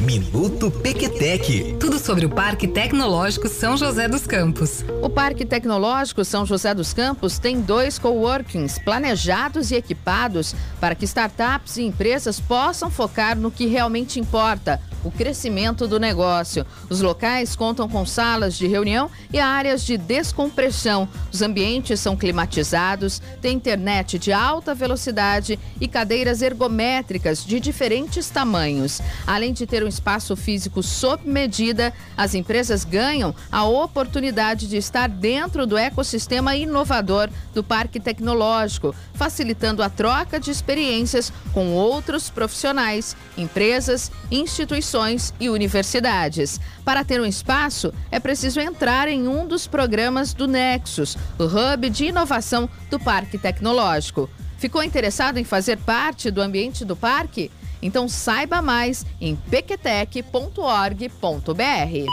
Minuto Pequetec. Tudo sobre o Parque Tecnológico São José dos Campos. O Parque Tecnológico São José dos Campos tem dois coworkings planejados e equipados para que startups e empresas possam focar no que realmente importa, o crescimento do negócio. Os locais contam com salas de reunião e áreas de descompressão. Os ambientes são climatizados, tem internet de alta velocidade e cadeiras ergométricas de diferentes tamanhos. Além de ter um espaço físico sob medida, as empresas ganham a oportunidade de estar dentro do ecossistema inovador do Parque Tecnológico, facilitando a troca de experiências com outros profissionais, empresas, instituições e universidades. Para ter um espaço, é preciso entrar em um dos programas do Nexus, o hub de inovação do Parque Tecnológico. Ficou interessado em fazer parte do ambiente do parque? Então saiba mais em pequetec.org.br.